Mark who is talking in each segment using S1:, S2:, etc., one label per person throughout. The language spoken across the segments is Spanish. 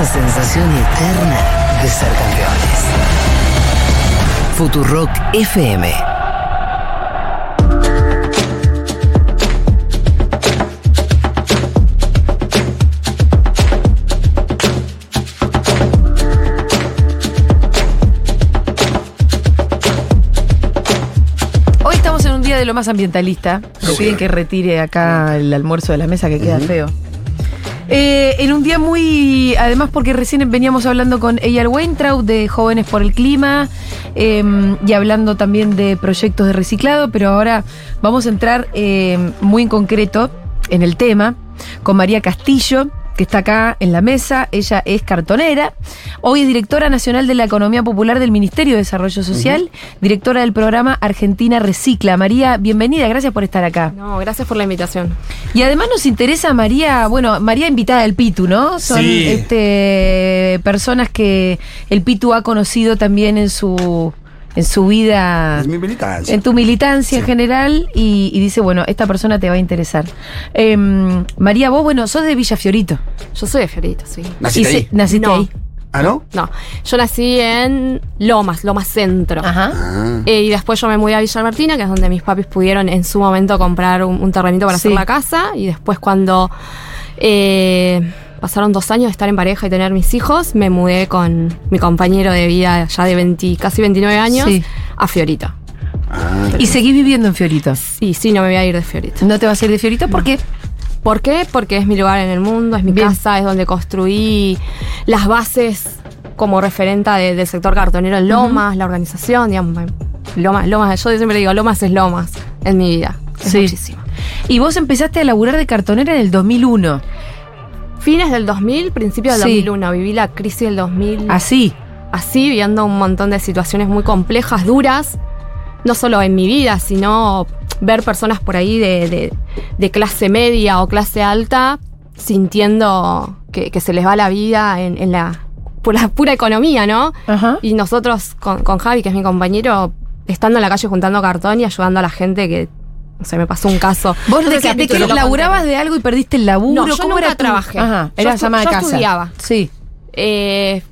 S1: esa sensación eterna de ser campeones. Futurock FM.
S2: Hoy estamos en un día de lo más ambientalista. Me piden que retire acá el almuerzo de la mesa que queda feo. Eh, en un día muy. Además, porque recién veníamos hablando con Eyal Weintraub de Jóvenes por el Clima eh, y hablando también de proyectos de reciclado, pero ahora vamos a entrar eh, muy en concreto en el tema con María Castillo que está acá en la mesa. Ella es cartonera. Hoy es directora nacional de la Economía Popular del Ministerio de Desarrollo Social, directora del programa Argentina Recicla. María, bienvenida, gracias por estar acá.
S3: No, gracias por la invitación.
S2: Y además nos interesa María, bueno, María invitada del Pitu, ¿no? Son
S4: Sí.
S2: este, personas que el Pitu ha conocido también en su, en su vida.
S4: Es mi militancia.
S2: En tu militancia en general y, y dice, bueno, esta persona te va a interesar. Em, María, vos, bueno, sos de Villa Fiorito.
S3: Yo soy de Fiorito, sí.
S4: ¿Naciste
S2: Y se-
S4: ahí?
S2: naciste
S3: No.
S2: ahí.
S4: ¿Ah, no?
S3: No, yo nací en Lomas, Lomas Centro.
S2: Ajá.
S4: Ah.
S3: Eh, y después yo me mudé a Villa Martina, que es donde mis papis pudieron en su momento comprar un, un terrenito para
S2: Sí.
S3: hacer la casa. Y después cuando eh, pasaron dos años de estar en pareja y tener mis hijos, me mudé con mi compañero de vida ya de 20, casi 29 años
S2: Sí.
S3: a Fiorito.
S4: Ah.
S2: Y seguís viviendo en Fiorito.
S3: Y sí, no me voy a ir de Fiorito.
S2: ¿No te vas a ir de Fiorito? ¿Por qué?
S3: ¿Por qué? Porque es mi lugar en el mundo, es mi
S2: Bien.
S3: casa, es donde construí las bases como referenta de- del sector cartonero en Lomas, la organización, digamos. Lomas, Lomas, yo siempre digo, Lomas es Lomas en mi vida. Es
S2: Sí.
S3: muchísimo.
S2: Y vos empezaste a laburar de cartonera en el 2001.
S3: Fines del 2000, principio del
S2: Sí.
S3: 2001, viví la crisis del 2000
S2: Así.
S3: así, viendo un montón de situaciones muy complejas, duras, no solo en mi vida, sino ver personas por ahí de, de- de clase media o clase alta sintiendo que, que se les va la vida en, en la pura, pura economía, ¿no?
S2: Ajá.
S3: Y nosotros con, con Javi, que es mi compañero, estando en la calle juntando cartón y ayudando a la gente que, no sé, me pasó un caso.
S2: ¿Vos
S3: No
S2: de
S3: si
S2: de laburabas de algo y perdiste el laburo?
S3: No, yo
S2: ¿Cómo
S3: nunca
S2: era tu-
S3: trabajé.
S2: Ajá,
S3: Yo
S2: eras
S3: estu-
S2: ama de
S3: yo
S2: casa.
S3: estudiaba.
S2: Sí,
S3: Eh,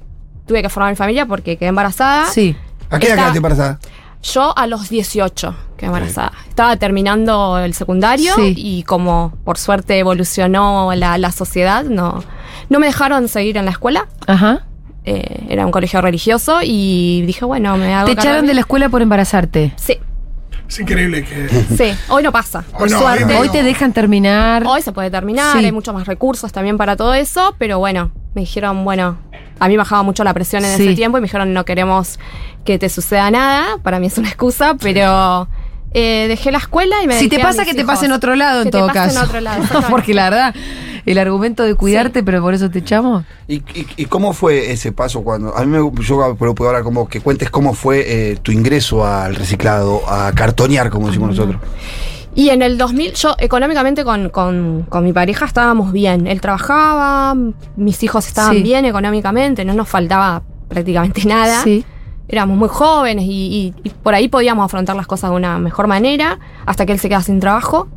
S3: tuve que formar mi familia porque quedé embarazada.
S2: sí.
S4: ¿A qué edad quedaste embarazada?
S3: Yo a los 18 quedé embarazada. Estaba terminando el secundario
S2: Sí.
S3: y como por suerte evolucionó la, la sociedad, no, no me dejaron seguir en la escuela.
S2: Ajá.
S3: Eh, era un colegio religioso y dije, bueno, me hago
S2: Te echaron de la escuela por embarazarte.
S3: Sí,
S5: Es increíble que.
S3: sí. Hoy no pasa, por
S5: Hoy no,
S3: suerte.
S5: hoy
S2: Hoy te dejan terminar.
S3: Hoy se puede terminar,
S2: Sí.
S3: hay muchos más recursos también para todo eso, pero bueno, me dijeron, bueno, a mí bajaba mucho la presión en
S2: Sí.
S3: ese tiempo y me dijeron, no queremos que te suceda nada, para mí es una excusa, pero eh, dejé la escuela y me
S2: si te pasa,
S3: mis
S2: que te pase en otro lado, en
S3: Que te
S2: todo
S3: pase
S2: caso.
S3: en otro lado.
S2: Porque la verdad, el argumento de cuidarte, pero por eso te echamos.
S4: ¿Y, y, y cómo fue ese paso cuando.? A mí me, yo pero puedo hablar como que cuentes cómo fue eh, tu ingreso al reciclado, a cartonear, como decimos nosotros.
S3: Y en el 2000, yo económicamente con, con- con mi pareja estábamos bien. Él trabajaba, mis hijos estaban
S2: Sí.
S3: bien económicamente, no nos faltaba prácticamente nada.
S2: Sí.
S3: Éramos muy jóvenes y, y- y por ahí podíamos afrontar las cosas de una mejor manera hasta que él se queda sin trabajo.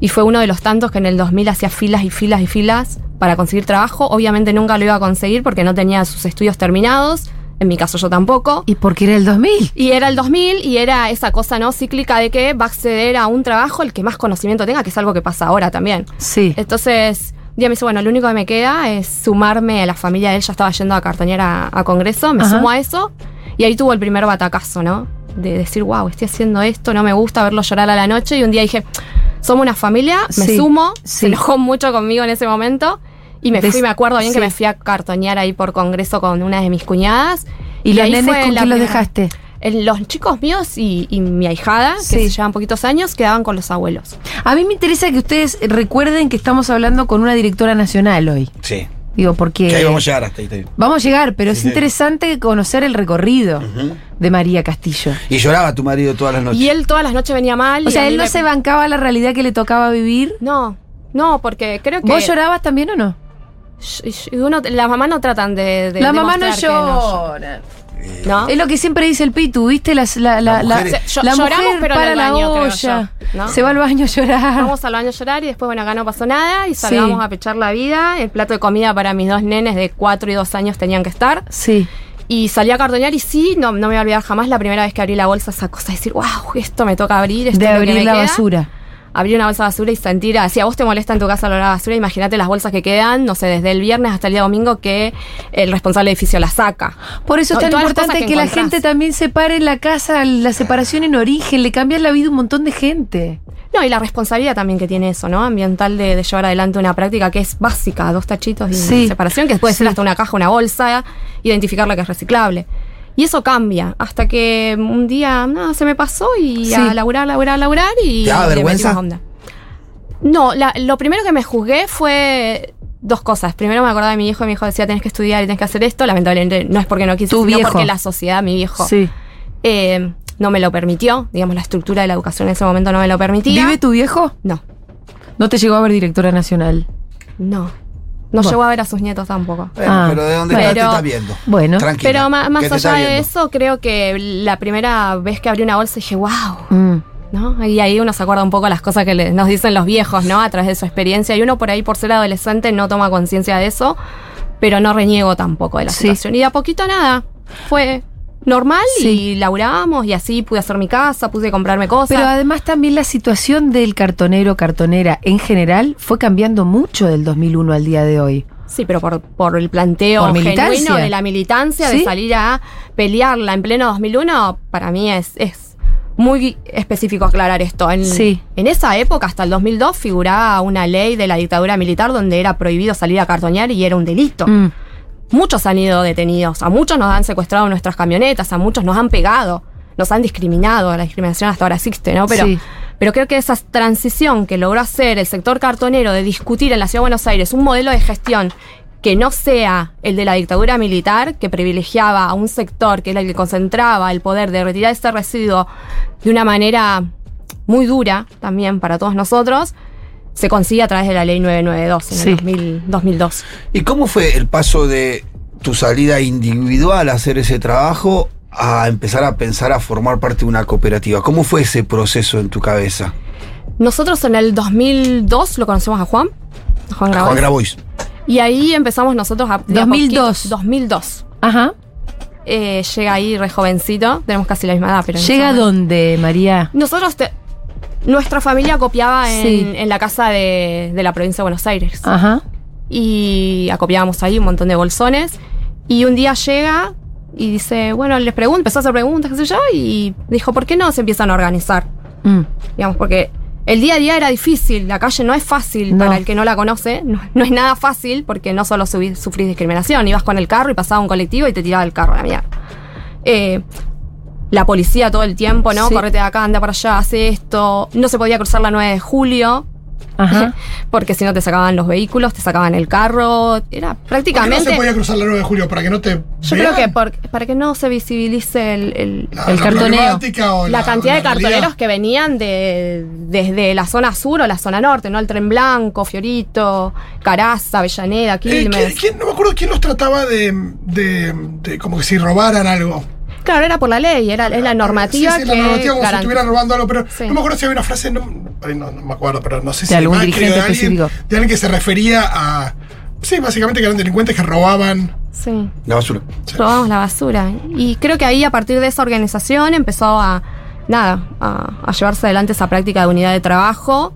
S3: Y fue uno de los tantos que en el 2000 hacía filas y filas y filas para conseguir trabajo. Obviamente nunca lo iba a conseguir porque no tenía sus estudios terminados. En mi caso yo tampoco.
S2: ¿Y por qué era el 2000?
S3: Y era el 2000 y era esa cosa no cíclica de que va a acceder a un trabajo el que más conocimiento tenga, que es algo que pasa ahora también.
S2: Sí.
S3: Entonces, un día me dice, bueno, lo único que me queda es sumarme a la familia de él, ya estaba yendo a cartonear a, a Congreso, me
S2: Ajá.
S3: sumo a eso y ahí tuvo el primer batacazo, ¿no? De decir, wow, estoy haciendo esto, no me gusta verlo llorar a la noche y un día dije, somos una familia, me
S2: Sí,
S3: sumo,
S2: sí.
S3: se enojó mucho conmigo en ese momento. Y me
S2: Des-
S3: fui, me acuerdo bien
S2: sí.
S3: que me fui a cartonear ahí por congreso con una de mis cuñadas.
S2: ¿Y, los
S3: ahí
S2: nenes
S3: fue
S2: con
S3: la
S2: quién los dejaste?
S3: el- los chicos míos y, y mi ahijada, que
S2: Sí.
S3: se llevan poquitos años, quedaban con los abuelos.
S2: A mí me interesa que ustedes recuerden que estamos hablando con una directora nacional hoy.
S4: Sí.
S2: Digo, porque.
S4: Que ahí vamos a llegar hasta ahí.
S2: Vamos a llegar, pero es
S4: Sí,
S2: interesante conocer el recorrido de María Castillo.
S4: Y lloraba tu marido todas las noches.
S3: Y él todas las noches venía mal.
S2: O sea, él no
S3: me-
S2: se bancaba la realidad que le tocaba vivir.
S3: No, no, porque creo que.
S2: ¿Vos llorabas también o no?
S3: Uno- las mamás no tratan de. de
S2: la mamá no
S3: demostrar que
S2: llora.
S4: Eh,
S3: ¿no?
S2: Es lo que siempre dice el Pitu, ¿viste? Las- la, la, la,
S3: Yo-
S2: la
S3: lloramos,
S2: mujer
S3: pero en
S2: para
S3: el
S2: la
S3: baño, creo
S2: olla.
S3: yo, ¿no?
S2: Se va al baño a llorar.
S3: Vamos al baño a llorar y después, bueno, acá no pasó nada y salgamos
S2: Sí.
S3: a pechar la vida. El plato de comida para mis dos nenes de 4 y 2 años tenían que estar.
S2: Sí.
S3: Y salí a cartonear y sí, no, no me voy a olvidar jamás la primera vez que abrí la bolsa, esa cosa de decir, wow, esto me toca abrir, esto
S2: De
S3: lo que
S2: abrir
S3: me
S2: la
S3: queda".
S2: basura.
S3: Abrir una bolsa de basura y sentir, si a vos te molesta en tu casa el olor a basura, imagínate las bolsas que quedan, no sé, desde el viernes hasta el día domingo que el responsable del edificio las saca.
S2: Por eso es tan importante que,
S3: que
S2: la gente también separe en la casa la separación en origen, le cambia la vida a un montón de gente.
S3: No, y la responsabilidad también que tiene eso, ¿no? Ambiental de, de llevar adelante una práctica que es básica, dos tachitos y
S2: Sí.
S3: separación, que puede ser
S2: Sí.
S3: hasta una caja, una bolsa, identificar la que es reciclable. Y eso cambia, hasta que un día, no, se me pasó y
S2: Sí.
S3: a laburar, laburar, laburar y
S4: ¿Te daba vergüenza?
S3: onda. No, la- lo primero que me juzgué fue dos cosas. Primero me acordaba de mi hijo, y mi hijo decía, tenés que estudiar y tenés que hacer esto. Lamentablemente no es porque no quise, sino
S2: viejo.
S3: porque la sociedad, mi viejo,
S2: Sí.
S3: eh, no me lo permitió. Digamos, la estructura de la educación en ese momento no me lo permitía.
S2: ¿Vive tu viejo?
S3: No.
S2: No te llegó a ver directora nacional.
S3: No. No
S2: Bueno.
S3: llegó a ver a sus nietos tampoco.
S4: Bueno,
S2: Ah,
S4: pero de dónde está te está viendo.
S2: Bueno.
S4: Tranquila.
S3: Pero más
S4: está
S3: allá de eso, creo que la primera vez que abrí una bolsa dije, wow,
S2: Mm.
S3: ¿no? Y ahí uno se acuerda un poco las cosas que le- nos dicen los viejos, ¿no? A través de su experiencia. Y uno por ahí, por ser adolescente, no toma conciencia de eso, pero no reniego tampoco de la
S2: Sí.
S3: situación. Y de a poquito nada. Fue normal
S2: Sí.
S3: y laburamos y así pude hacer mi casa, pude comprarme cosas.
S2: Pero además también la situación del cartonero, cartonera en general fue cambiando mucho del 2001 al día de hoy.
S3: Sí, pero por, por el planteo
S2: Por
S3: genuino de la militancia,
S2: ¿Sí?
S3: de salir a pelearla en pleno 2001, para mí es, es muy específico aclarar esto. En,
S2: Sí.
S3: en esa época, hasta el 2002, figuraba una ley de la dictadura militar donde era prohibido salir a cartonear y era un delito.
S2: Mm.
S3: Muchos han ido detenidos, a muchos nos han secuestrado nuestras camionetas, a muchos nos han pegado, nos han discriminado, la discriminación hasta ahora existe, ¿no? Pero,
S2: Sí.
S3: pero creo que esa transición que logró hacer el sector cartonero de discutir en la Ciudad de Buenos Aires un modelo de gestión que no sea el de la dictadura militar, que privilegiaba a un sector que era el que concentraba el poder de retirar este residuo de una manera muy dura también para todos nosotros, se consigue a través de la ley 992 en
S2: Sí.
S3: el 2000 2002.
S4: ¿Y cómo fue el paso de tu salida individual a hacer ese trabajo a empezar a pensar a formar parte de una cooperativa? ¿Cómo fue ese proceso en tu cabeza?
S3: Nosotros en el 2002 lo conocemos a Juan, a Juan Grabois.
S4: Juan Grabois.
S3: Y ahí empezamos nosotros a... de a
S2: 2002.
S3: poquito- 2002.
S2: Ajá.
S3: Eh, llega ahí re jovencito, tenemos casi la misma edad, pero...
S2: ¿Llega dónde, María?
S3: Nosotros, te- nuestra familia copiaba en,
S2: Sí.
S3: en la casa de, de la provincia de Buenos Aires.
S2: Ajá.
S3: Y acopiábamos ahí un montón de bolsones. Y un día llega y dice, bueno, les pregunto, empezó a hacer preguntas, qué sé yo, y dijo, ¿por qué no se empiezan a organizar?
S2: Mm.
S3: digamos, porque el día a día era difícil, la calle no es fácil
S2: No.
S3: para el que no la conoce, no, no es nada fácil porque no solo subí- sufrís discriminación, ibas con el carro y pasaba un colectivo y te tiraba el carro a la mierda. Eh, la policía todo el tiempo, ¿no?
S2: Sí.
S3: Correte de acá, anda para allá, hace esto. No se podía cruzar la 9 de julio.
S2: Ajá.
S3: Porque si no te sacaban los vehículos, te sacaban el carro. Era
S5: ¿Por qué no
S3: prácticamente.
S5: se podía cruzar la 9 de julio? ¿Para que no te
S3: Yo
S5: vean?
S3: creo que por- para que no se visibilice el, el-
S5: La-
S2: el
S5: la
S2: cartoneo.
S3: cantidad de
S5: realidad.
S3: cartoneros que venían de, desde la zona sur o la zona norte, ¿no? El Tren Blanco, Fiorito, Caraza, Avellaneda,
S5: Eh,
S3: Quilmes.
S5: ¿quién- quién- no me acuerdo quién los trataba de, de, de como que si robaran algo.
S3: Claro, era por la ley, era, es la normativa
S5: Sí, sí,
S3: que
S5: la normativa como si estuvieran robando algo, pero
S3: Sí.
S5: no me acuerdo si había una frase, no, ay, no, no me acuerdo, pero no sé si
S2: De algún
S5: Macri
S2: dirigente
S5: de alguien,
S2: específico.
S5: de alguien que se refería a. Sí, básicamente que eran delincuentes que robaban.
S3: Sí.
S4: La basura.
S3: robamos la basura. Y creo que ahí, a partir de esa organización, empezó a, nada, a, a llevarse adelante esa práctica de unidad de trabajo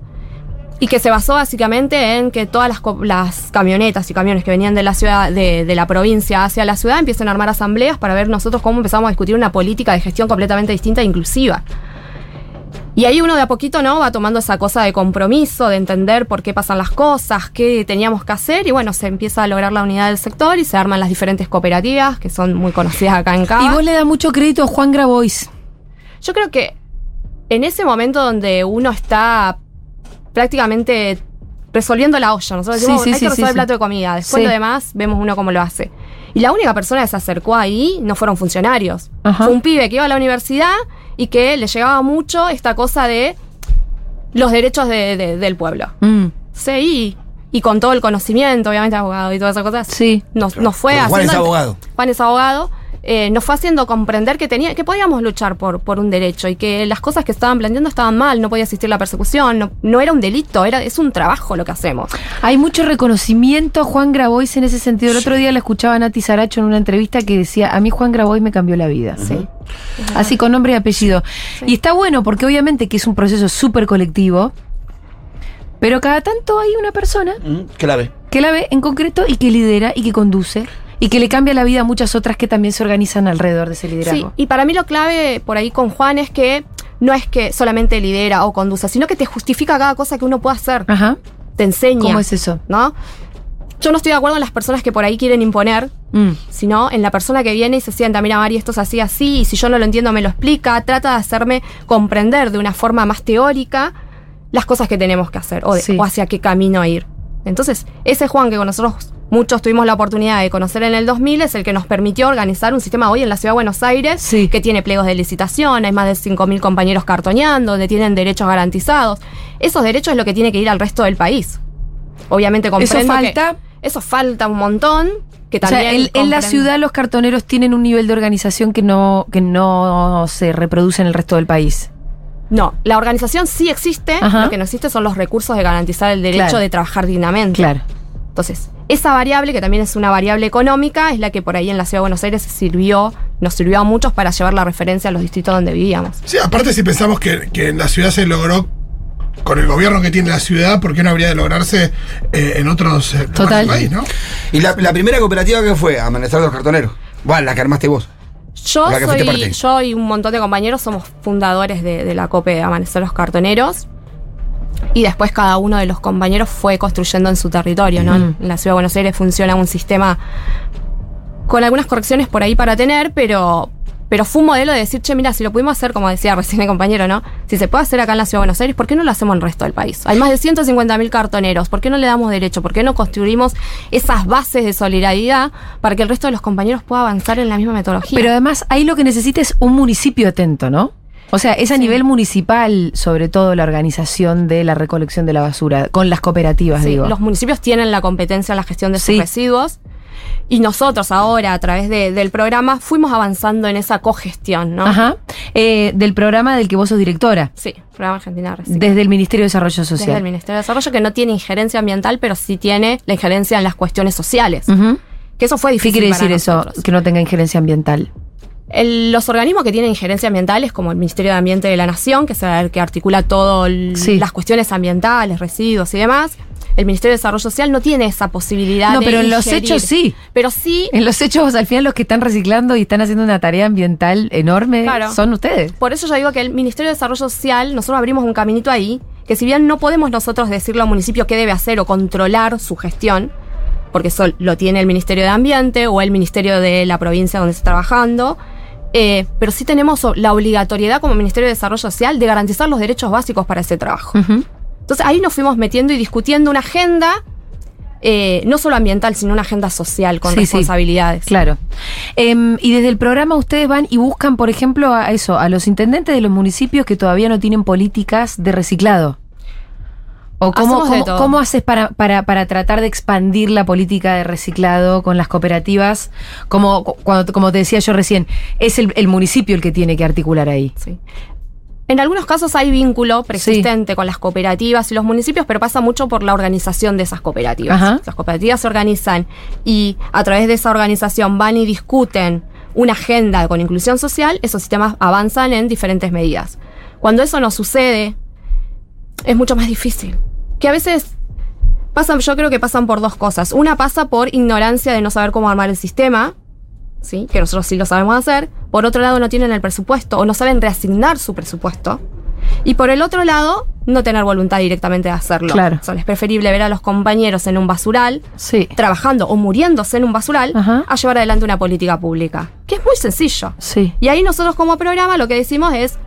S3: y que se basó básicamente en que todas las, camionetas y camiones que venían de la ciudad, de, de la provincia hacia la ciudad, empiecen a armar asambleas para ver nosotros cómo empezamos a discutir una política de gestión completamente distinta e inclusiva. Y ahí uno de a poquito, ¿no? Va tomando esa cosa de compromiso, de entender por qué pasan las cosas, qué teníamos que hacer, y bueno, se empieza a lograr la unidad del sector y se arman las diferentes cooperativas, que son muy conocidas acá en Cava.
S2: Y vos le das mucho crédito a Juan Grabois.
S3: Yo creo que en ese momento donde uno está prácticamente resolviendo la olla, nosotros
S2: Sí,
S3: decimos,
S2: sí,
S3: hay
S2: sí,
S3: que resolver
S2: sí,
S3: el plato
S2: sí.
S3: de comida, después
S2: Sí.
S3: lo demás vemos uno cómo lo hace. Y la única persona que se acercó ahí no fueron funcionarios.
S2: Ajá.
S3: Fue un pibe que iba a la universidad y que le llegaba mucho esta cosa de los derechos de- de- del pueblo.
S2: Mm.
S3: Sí, y, con todo el conocimiento, obviamente abogado y todas esas cosas.
S2: Sí.
S3: Nos, nos fue
S4: Porque Juan es
S3: haciendo-
S4: abogado.
S3: Juan es abogado. Eh, nos fue haciendo comprender que tenía, que podíamos luchar por, por un derecho y que las cosas que estaban planteando estaban mal, no podía existir la persecución, no, no era un delito, era, es un trabajo lo que hacemos.
S2: Hay mucho reconocimiento a Juan Grabois en ese sentido. El otro día le escuchaba a Nati Saracho en una entrevista que decía, a mí Juan Grabois me cambió la vida.
S3: Sí.
S2: Así con nombre y apellido. Y está bueno porque obviamente que es un proceso súper colectivo, pero cada tanto hay una persona
S4: Mm, Clave.
S2: que la ve en concreto y que lidera y que conduce y que le cambia la vida a muchas otras que también se organizan alrededor de ese
S3: Sí,
S2: liderazgo.
S3: y para mí lo clave por ahí con Juan es que no es que solamente lidera o conduce, sino que te justifica cada cosa que uno puede hacer,
S2: Ajá.
S3: te enseña.
S2: ¿Cómo es eso?
S3: ¿No? Yo no estoy de acuerdo en las personas que por ahí quieren imponer,
S2: Mm.
S3: sino en la persona que viene y se sienta, mira Mari, esto es así, así, y si yo no lo entiendo me lo explica, trata de hacerme comprender de una forma más teórica las cosas que tenemos que hacer o, de-
S2: Sí.
S3: o hacia qué camino ir. Entonces, ese Juan que con nosotros muchos tuvimos la oportunidad de conocer en el 2000 es el que nos permitió organizar un sistema hoy en la ciudad de Buenos Aires
S2: Sí.
S3: que tiene pliegos de licitación, hay más de 5.000 compañeros cartoneando, donde tienen derechos garantizados. Esos derechos es lo que tiene que ir al resto del país. Obviamente
S2: Eso
S3: comprendo que-
S2: falta.
S3: eso falta un montón. Que
S2: O sea,
S3: también
S2: en, en la ciudad los cartoneros tienen un nivel de organización que no, que no se reproduce en el resto del país.
S3: No, la organización sí existe,
S2: Ajá.
S3: lo que no existe son los recursos de garantizar el derecho
S2: Claro.
S3: de trabajar dignamente.
S2: Claro.
S3: Entonces, esa variable, que también es una variable económica, es la que por ahí en la ciudad de Buenos Aires sirvió, nos sirvió a muchos para llevar la referencia a los distritos donde vivíamos.
S5: Sí, aparte si pensamos que, que en la ciudad se logró con el gobierno que tiene la ciudad, ¿por qué no habría de lograrse eh, en otros eh,
S2: Total.
S5: del país, no?
S4: ¿Y la, la primera cooperativa que fue? Amanecer de los cartoneros. Bueno, la que armaste vos.
S3: Yo soy, yo y un montón de compañeros somos fundadores de, de la COPE de Amanecer los Cartoneros. Y después cada uno de los compañeros fue construyendo en su territorio, ¿no? En la ciudad de Buenos Aires funciona un sistema con algunas correcciones por ahí para tener, pero, pero fue un modelo de decir, che, mira, si lo pudimos hacer, como decía recién el compañero, ¿no? Si se puede hacer acá en la ciudad de Buenos Aires, ¿por qué no lo hacemos en el resto del país? Hay más de 150.000 cartoneros, ¿por qué no le damos derecho? ¿Por qué no construimos esas bases de solidaridad para que el resto de los compañeros pueda avanzar en la misma metodología?
S2: Pero además ahí lo que necesita es un municipio atento, ¿no? O sea, es a nivel municipal, sobre todo la organización de la recolección de la basura, con las cooperativas,
S3: Sí,
S2: digo.
S3: Los municipios tienen la competencia en la gestión de sus
S2: Sí.
S3: residuos. Y nosotros ahora, a través de- del programa, fuimos avanzando en esa cogestión, ¿no?
S2: Ajá. Eh, del programa del que vos sos directora,
S3: Sí, Programa Argentina de Reciclaje.
S2: desde el Ministerio de Desarrollo
S3: Desde
S2: Social.
S3: el Ministerio de Desarrollo, que no tiene injerencia ambiental, pero sí tiene la injerencia en las cuestiones sociales.
S2: Ujú.
S3: Que eso fue
S2: ¿Qué
S3: difícil
S2: quiere
S3: para
S2: decir eso? Que no tenga injerencia ambiental.
S3: El- los organismos que tienen injerencia ambiental es como el Ministerio de Ambiente de la Nación, que es el que articula todas
S2: Sí.
S3: las cuestiones ambientales, residuos y demás. El Ministerio de Desarrollo Social no tiene esa posibilidad
S2: No,
S3: de
S2: pero en los hechos sí.
S3: Pero sí
S2: En los hechos, al final, los que están reciclando y están haciendo una tarea ambiental enorme
S3: Claro.
S2: son ustedes.
S3: Por eso yo digo que el Ministerio de Desarrollo Social, nosotros abrimos un caminito ahí, que si bien no podemos nosotros decirle al municipio qué debe hacer o controlar su gestión, porque eso lo tiene el Ministerio de Ambiente o el Ministerio de la provincia donde está trabajando, eh, pero sí tenemos la obligatoriedad como Ministerio de Desarrollo Social de garantizar los derechos básicos para ese trabajo. Entonces ahí nos fuimos metiendo y discutiendo una agenda, eh, no solo ambiental, sino una agenda social con
S2: Sí, sí.
S3: responsabilidades.
S2: Claro. Em, y desde el programa ustedes van y buscan, por ejemplo, a eso, a los intendentes de los municipios que todavía no tienen políticas de reciclado. ¿O cómo, haces para, para, para tratar de expandir la política de reciclado con las cooperativas? Como, cuando, como te decía yo recién, es el, el municipio el que tiene que articular ahí.
S3: Sí. En algunos casos hay vínculo persistente con las cooperativas y los municipios, pero pasa mucho por la organización de esas cooperativas.
S2: Ajá.
S3: Las cooperativas se organizan y a través de esa organización van y discuten una agenda con inclusión social, esos sistemas avanzan en diferentes medidas. Cuando eso no sucede, es mucho más difícil. Que a veces pasan, yo creo que pasan por dos cosas. Una pasa por ignorancia de no saber cómo armar el sistema, ¿sí? que nosotros sí lo sabemos hacer. Por otro lado, no tienen el presupuesto o no saben reasignar su presupuesto. Y por el otro lado, no tener voluntad directamente de hacerlo.
S2: Claro.
S3: O sea, es preferible ver a los compañeros en un basural,
S2: Sí.
S3: trabajando o muriéndose en un basural,
S2: Ajá.
S3: a llevar adelante una política pública. Que es muy sencillo.
S2: Sí.
S3: Y ahí nosotros como programa lo que decimos es,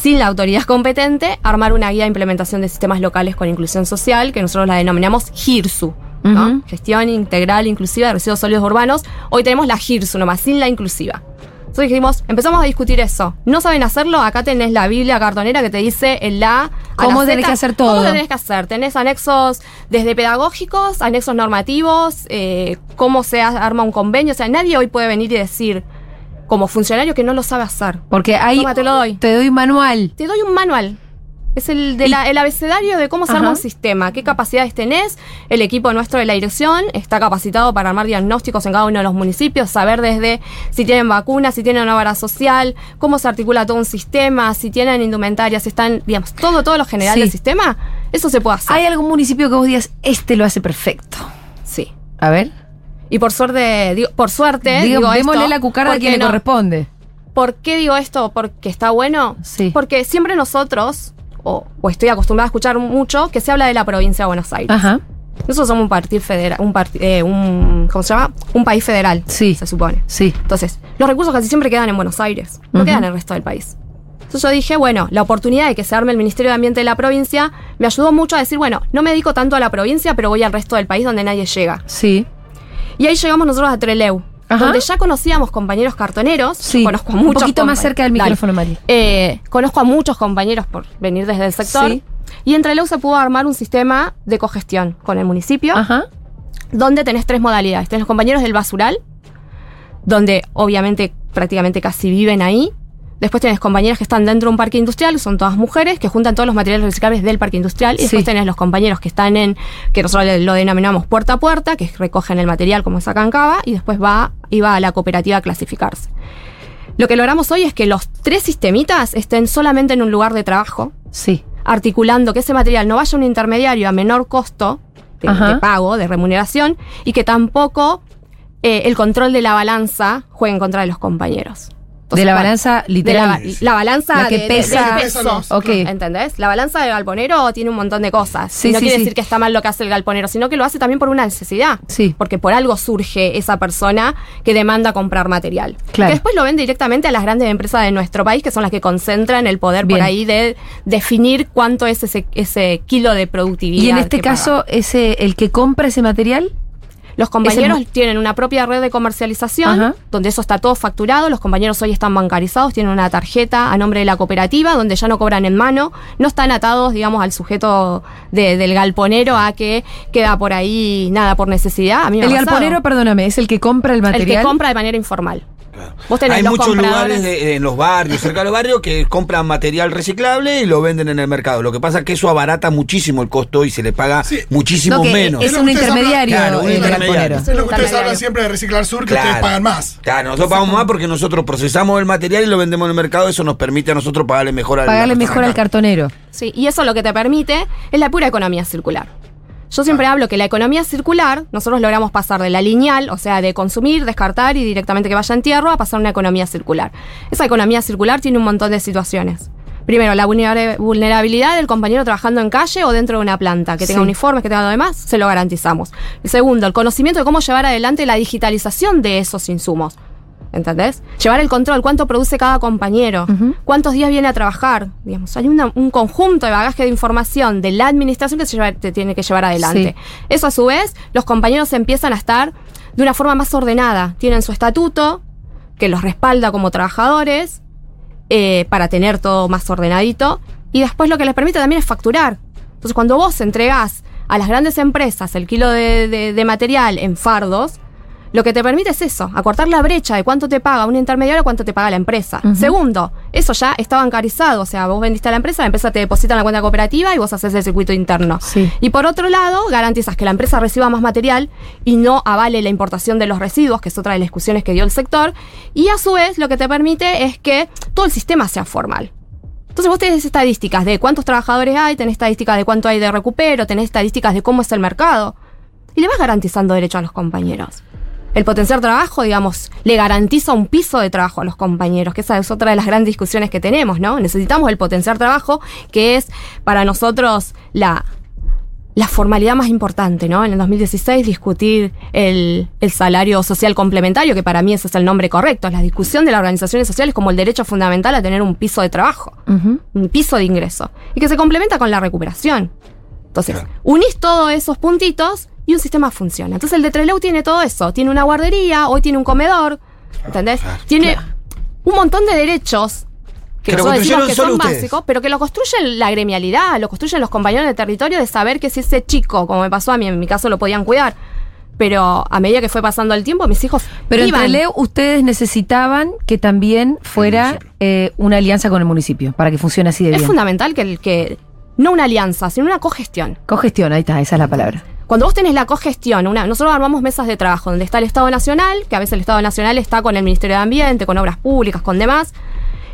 S3: sin la autoridad competente, armar una guía de implementación de sistemas locales con inclusión social, que nosotros la denominamos GIRSU. ¿no? Gestión Integral Inclusiva de Residuos Sólidos Urbanos. Hoy tenemos la GIRSU nomás, sin la inclusiva. Entonces dijimos, empezamos a discutir eso. No saben hacerlo, acá tenés la Biblia cartonera que te dice en la...
S2: ¿Cómo
S3: la
S2: tenés
S3: Z,
S2: que hacer todo?
S3: ¿Cómo tenés que hacer? Tenés anexos desde pedagógicos, anexos normativos, eh, cómo se arma un convenio. O sea, nadie hoy puede venir y decir, como funcionario que no lo sabe hacer.
S2: Porque ahí
S3: te lo doy.
S2: te doy manual.
S3: Te doy un manual. Es el, de la- el abecedario de cómo se arma un sistema, qué capacidades tenés. El equipo nuestro de la dirección está capacitado para armar diagnósticos en cada uno de los municipios, saber desde si tienen vacunas, si tienen una vara social, cómo se articula todo un sistema, si tienen indumentaria, si están, digamos, todo, todo lo general
S2: Sí.
S3: del sistema. Eso se puede hacer.
S2: ¿Hay algún municipio que vos digas, este lo hace perfecto?
S3: Sí.
S2: A ver.
S3: Y por suerte, digo, por suerte,
S2: Digo,
S3: digo
S2: démosle
S3: esto,
S2: la cucarda a quien le
S3: no-
S2: corresponde.
S3: ¿Por qué digo esto? Porque está bueno.
S2: Sí.
S3: Porque siempre nosotros, o, o estoy acostumbrada a escuchar mucho, que se habla de la provincia de Buenos Aires.
S2: Ajá.
S3: Nosotros somos un partido federal, un, eh, un ¿cómo se llama? Un país federal,
S2: Sí.
S3: se supone.
S2: Sí.
S3: Entonces, los recursos casi siempre quedan en Buenos Aires, no quedan en el resto del país. Entonces yo dije, bueno, la oportunidad de que se arme el Ministerio de Ambiente de la provincia me ayudó mucho a decir, bueno, no me dedico tanto a la provincia, pero voy al resto del país donde nadie llega.
S2: Sí.
S3: Y ahí llegamos nosotros a Treleu,
S2: Ajá.
S3: donde ya conocíamos compañeros cartoneros.
S2: Sí.
S3: Conozco a
S2: Un
S3: muchos.
S2: poquito más cerca del micrófono, Mari.
S3: Eh, conozco a muchos compañeros por venir desde el sector.
S2: Sí.
S3: Y en Treleu se pudo armar un sistema de cogestión con el municipio,
S2: Ajá.
S3: donde tenés tres modalidades. Tenés los compañeros del basural, donde obviamente prácticamente casi viven ahí. Después tenés compañeras que están dentro de un parque industrial, que son todas mujeres, que juntan todos los materiales reciclables del parque industrial. Y después tenés los compañeros que están en, que nosotros lo denominamos puerta a puerta, que recogen el material como sacan cava, y después va, y va a la cooperativa a clasificarse. Lo que logramos hoy es que los tres sistemitas estén solamente en un lugar de trabajo,
S2: Sí.
S3: articulando que ese material no vaya a un intermediario a menor costo de pago, de remuneración, y que tampoco eh, el control de la balanza juegue en contra de los compañeros.
S2: De la
S3: ¿cuál?
S2: balanza
S3: De
S2: literal.
S3: la, la balanza
S2: La que
S3: de- de-
S2: pesa-
S3: del peso.
S2: Ok.
S3: ¿Entendés? La balanza del galponero tiene un montón de cosas.
S2: Sí,
S3: Y no
S2: sí,
S3: quiere
S2: sí.
S3: decir que está mal lo que hace el galponero, sino que lo hace también por una necesidad.
S2: Sí.
S3: Porque por algo surge esa persona que demanda comprar material.
S2: Claro.
S3: Que después lo vende directamente a las grandes empresas de nuestro país, que son las que concentran el poder
S2: Bien.
S3: por ahí de definir cuánto es ese, ese kilo de productividad.
S2: Y en este caso,
S3: paga.
S2: ese, el que compra ese material,
S3: Los compañeros tienen una propia red de comercialización,
S2: Ajá.
S3: donde eso está todo facturado. Los compañeros hoy están bancarizados, tienen una tarjeta a nombre de la cooperativa, donde ya no cobran en mano, no están atados, digamos, al sujeto de- del galponero a que queda por ahí nada por necesidad. A mí me
S2: el galponero, perdóname, es el que compra el
S3: el
S2: material.
S3: que compra de manera informal.
S4: Claro.
S3: Vos tenés
S4: Hay
S3: los
S4: muchos
S3: compradores-
S4: lugares de- en los barrios, cerca de los barrios, que compran material reciclable y lo venden en el mercado. Lo que pasa es que eso abarata muchísimo el costo y se le paga
S5: Sí.
S4: muchísimo
S2: No, que
S4: menos.
S2: es un intermediario
S4: hablan- Claro, un
S2: el
S4: intermediario.
S5: Es lo que ustedes hablan siempre de Reciclar Sur, que
S4: Claro.
S5: ustedes pagan más.
S4: Claro, nosotros pagamos más porque nosotros procesamos el material y lo vendemos en el mercado. Eso nos permite a nosotros pagarle mejor al
S2: Pagarle mejor al cartonero.
S3: Sí, y eso lo que te permite es la pura economía circular. Yo siempre hablo que la economía circular, nosotros logramos pasar de la lineal, o sea, de consumir, descartar y directamente que vaya en tierra, a pasar a una economía circular. Esa economía circular tiene un montón de situaciones. Primero, la vulnera- vulnerabilidad del compañero trabajando en calle o dentro de una planta, que tenga
S2: Sí.
S3: uniformes, que tenga lo demás, se lo garantizamos. Segundo, el conocimiento de cómo llevar adelante la digitalización de esos insumos. ¿Entendés? Llevar el control, cuánto produce cada compañero, cuántos días viene a trabajar. Digamos, hay una- un conjunto de bagaje de información de la administración que se, lleva- te tiene que llevar adelante. Eso a su vez, los compañeros empiezan a estar de una forma más ordenada. Tienen su estatuto, que los respalda como trabajadores, eh, para tener todo más ordenadito. Y después lo que les permite también es facturar. Entonces, cuando vos entregás a las grandes empresas el kilo de, de- de material en fardos, lo que te permite es eso, acortar la brecha de cuánto te paga un intermediario a cuánto te paga la empresa. Segundo, eso ya está bancarizado, o sea, vos vendiste a la empresa, la empresa te deposita en la cuenta cooperativa y vos haces el circuito interno.
S2: Sí.
S3: Y por otro lado, garantizas que la empresa reciba más material y no avale la importación de los residuos, que es otra de las discusiones que dio el sector. Y a su vez, lo que te permite es que todo el sistema sea formal. Entonces vos tenés estadísticas de cuántos trabajadores hay, tenés estadísticas de cuánto hay de recupero, tenés estadísticas de cómo es el mercado. Y le vas garantizando derecho a los compañeros. El potenciar trabajo, digamos, le garantiza un piso de trabajo a los compañeros, que esa es otra de las grandes discusiones que tenemos, ¿no? Necesitamos el potenciar trabajo, que es para nosotros la, la formalidad más importante, ¿no? En el 2016 discutir el, el salario social complementario, que para mí ese es el nombre correcto, es la discusión de las organizaciones sociales como el derecho fundamental a tener un piso de trabajo, un piso de ingreso, y que se complementa con la recuperación. Entonces,
S4: Claro.
S3: unís todos esos puntitos y un sistema funciona. Entonces el de Trelew tiene todo eso, tiene una guardería, hoy tiene un comedor, ¿entendés?
S4: claro,
S3: tiene un montón de derechos que
S4: Que
S3: nosotros decimos son
S4: ustedes.
S3: básicos, pero que lo construyen la gremialidad, lo construyen los compañeros del territorio de saber que si ese chico, como me pasó a mí, en mi caso lo podían cuidar, Pero a medida que fue pasando el tiempo, mis hijos
S2: Pero
S3: iban.
S2: entre Leo, ustedes necesitaban que también fuera eh, una alianza con el municipio para que funcione así de
S3: es
S2: bien.
S3: fundamental que, el, que no una alianza, sino una cogestión.
S2: Cogestión, ahí está, esa es la palabra.
S3: Cuando vos tenés la cogestión, una, nosotros armamos mesas de trabajo donde está el Estado Nacional, que a veces el Estado Nacional está con el Ministerio de Ambiente, con obras públicas, con demás.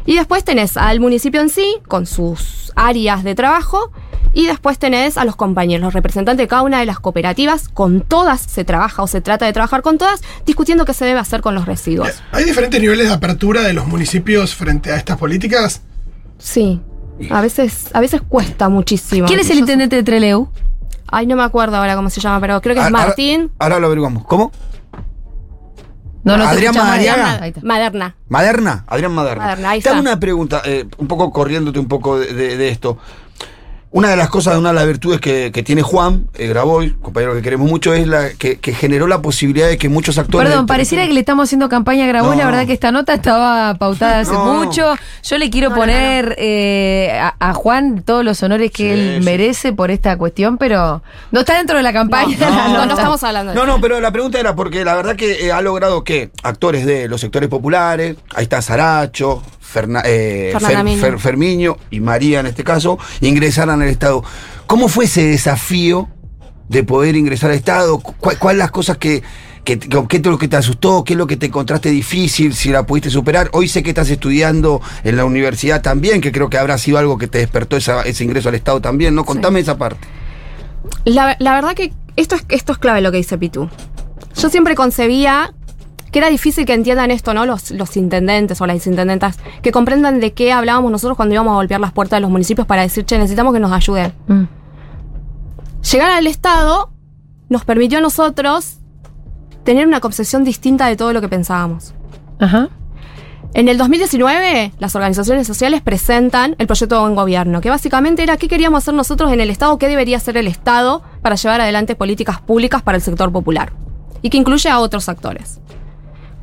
S3: Y después tenés al municipio en sí, con sus áreas de trabajo. Y después tenés a los compañeros, los representantes de cada una de las cooperativas. Con todas se trabaja o se trata de trabajar con todas, discutiendo qué se debe hacer con los residuos.
S5: ¿Hay diferentes niveles de apertura de los municipios frente a estas políticas?
S3: Sí. A veces, a veces cuesta muchísimo.
S2: ¿Quién es el intendente de Treleu?
S3: Ay, no me acuerdo ahora cómo se llama, pero creo que es
S4: Ahora-
S3: Martín
S4: Ahora lo averiguamos. ¿Cómo?
S2: No, no,
S4: Adrián. Madariaga.
S2: Está.
S3: Maderna.
S4: Maderna, Adrián Maderna.
S3: Maderna, ahí
S4: Te hago
S3: está.
S4: una pregunta, eh, un poco corriéndote un poco de, de- de esto. Una de las cosas, una de las virtudes que, que tiene Juan eh, Graboy, compañero que queremos mucho, es la que, que generó la posibilidad de que muchos actores.
S2: Perdón, pareciera que le estamos haciendo campaña a Grabois.
S4: No.
S2: La verdad que esta nota estaba pautada hace
S4: No.
S2: mucho. Yo le quiero
S3: No, no,
S2: poner eh, a, a Juan todos los honores que
S4: Sí,
S2: él
S4: sí.
S2: merece por esta cuestión, pero no está dentro de la campaña.
S3: No,
S2: la
S3: no, estamos hablando de
S4: No, no, pero la pregunta era porque la verdad que eh, ha logrado que actores de los sectores populares, ahí está Saracho, Ferna- eh, Fer-
S3: Miño.
S4: Fer- Fermiño y María en este caso, ingresaran al Estado. ¿Cómo fue ese desafío de poder ingresar al Estado? ¿Cuál, cuál las cosas que, que, que- qué es lo que te asustó? ¿Qué es lo que te encontraste difícil? Si la pudiste superar. Hoy sé que estás estudiando en la universidad también, que creo que habrá sido algo que te despertó esa- ese ingreso al Estado también, ¿no? Contame esa parte.
S3: La, la verdad que esto es, esto es clave lo que dice Pitu. Yo siempre concebía que era difícil que entiendan esto, ¿no? Los, los intendentes o las intendentas, que comprendan de qué hablábamos nosotros cuando íbamos a golpear las puertas de los municipios para decir, che, necesitamos que nos ayuden.
S2: Mm.
S3: Llegar al Estado nos permitió a nosotros tener una concepción distinta de todo lo que pensábamos.
S2: Ajá.
S3: En el 2019, las organizaciones sociales presentan el proyecto de buen gobierno, que básicamente era qué queríamos hacer nosotros en el Estado, qué debería hacer el Estado para llevar adelante políticas públicas para el sector popular, y que incluye a otros actores.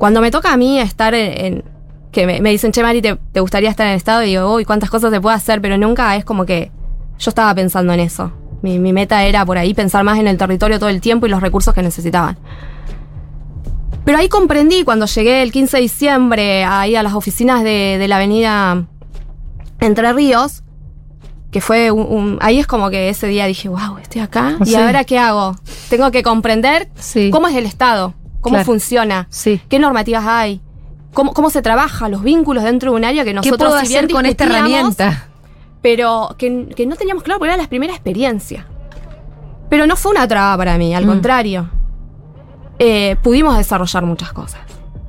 S3: Cuando me toca a mí estar en... en- que me, me dicen, che, Mari, ¿te, te gustaría estar en el Estado? Y digo, uy, cuántas cosas se puede hacer, pero nunca es como que yo estaba pensando en eso. Mi, mi meta era por ahí pensar más en el territorio todo el tiempo y los recursos que necesitaban. Pero ahí comprendí cuando llegué el 15 de diciembre ahí a las oficinas de, de la avenida Entre Ríos, que fue un, un- Ahí es como que ese día dije, wow, estoy acá.
S2: Sí.
S3: ¿Y ahora qué hago? Tengo que comprender
S2: Sí.
S3: cómo es el Estado, cómo
S2: Claro.
S3: funciona,
S2: Sí.
S3: qué normativas hay, cómo, cómo se trabaja, los vínculos dentro de un área que
S2: ¿Qué
S3: nosotros
S2: puedo
S3: si bien
S2: hacer con esta herramienta?
S3: pero que, que no teníamos claro porque era la primera experiencia. Pero no fue una traba para mí, al
S2: Mm.
S3: contrario. Eh, pudimos desarrollar muchas cosas.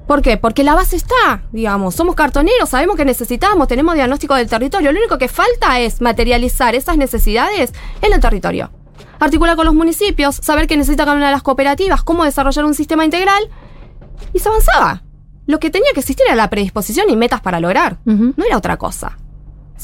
S3: ¿Por qué? Porque la base está, digamos, somos cartoneros, sabemos que necesitamos, tenemos diagnóstico del territorio, lo único que falta es materializar esas necesidades en el territorio. Articular con los municipios, saber qué necesita cada una de las cooperativas, cómo desarrollar un sistema integral, y se avanzaba. Lo que tenía que existir era la predisposición y metas para lograr, no era otra cosa.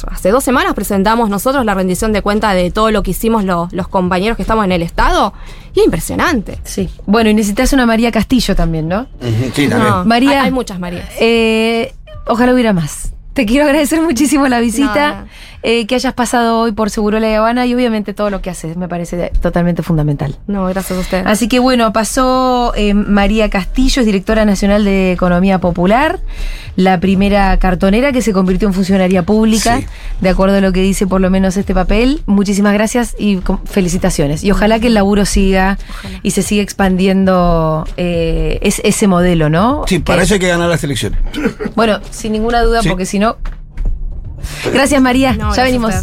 S3: Hace dos semanas presentamos nosotros la rendición de cuenta de todo lo que hicimos los, los compañeros que estamos en el Estado. Y es impresionante.
S2: Sí. Bueno, y necesitas una María Castillo también, ¿no?
S4: Sí, también.
S3: No,
S2: María-
S3: Hay, hay muchas Marías.
S2: Eh, ojalá hubiera más. Te quiero agradecer muchísimo la visita,
S3: No, no.
S2: Eh, que hayas pasado hoy por Seguro La Habana y obviamente todo lo que haces me parece totalmente fundamental.
S3: No, gracias a usted.
S2: Así que bueno, pasó eh, María Castillo, es directora nacional de Economía Popular, la primera cartonera que se convirtió en funcionaria pública,
S4: Sí.
S2: de acuerdo a lo que dice por lo menos este papel. Muchísimas gracias y felicitaciones. Y ojalá que el laburo siga
S3: Ojalá.
S2: y se siga expandiendo eh, es- ese modelo, ¿no?
S4: Sí, para
S2: Que-
S4: eso hay que ganar las elecciones.
S2: Bueno, sin ninguna duda,
S4: Sí.
S2: porque si no... Gracias María,
S3: No,
S2: ya
S3: gracias
S2: venimos.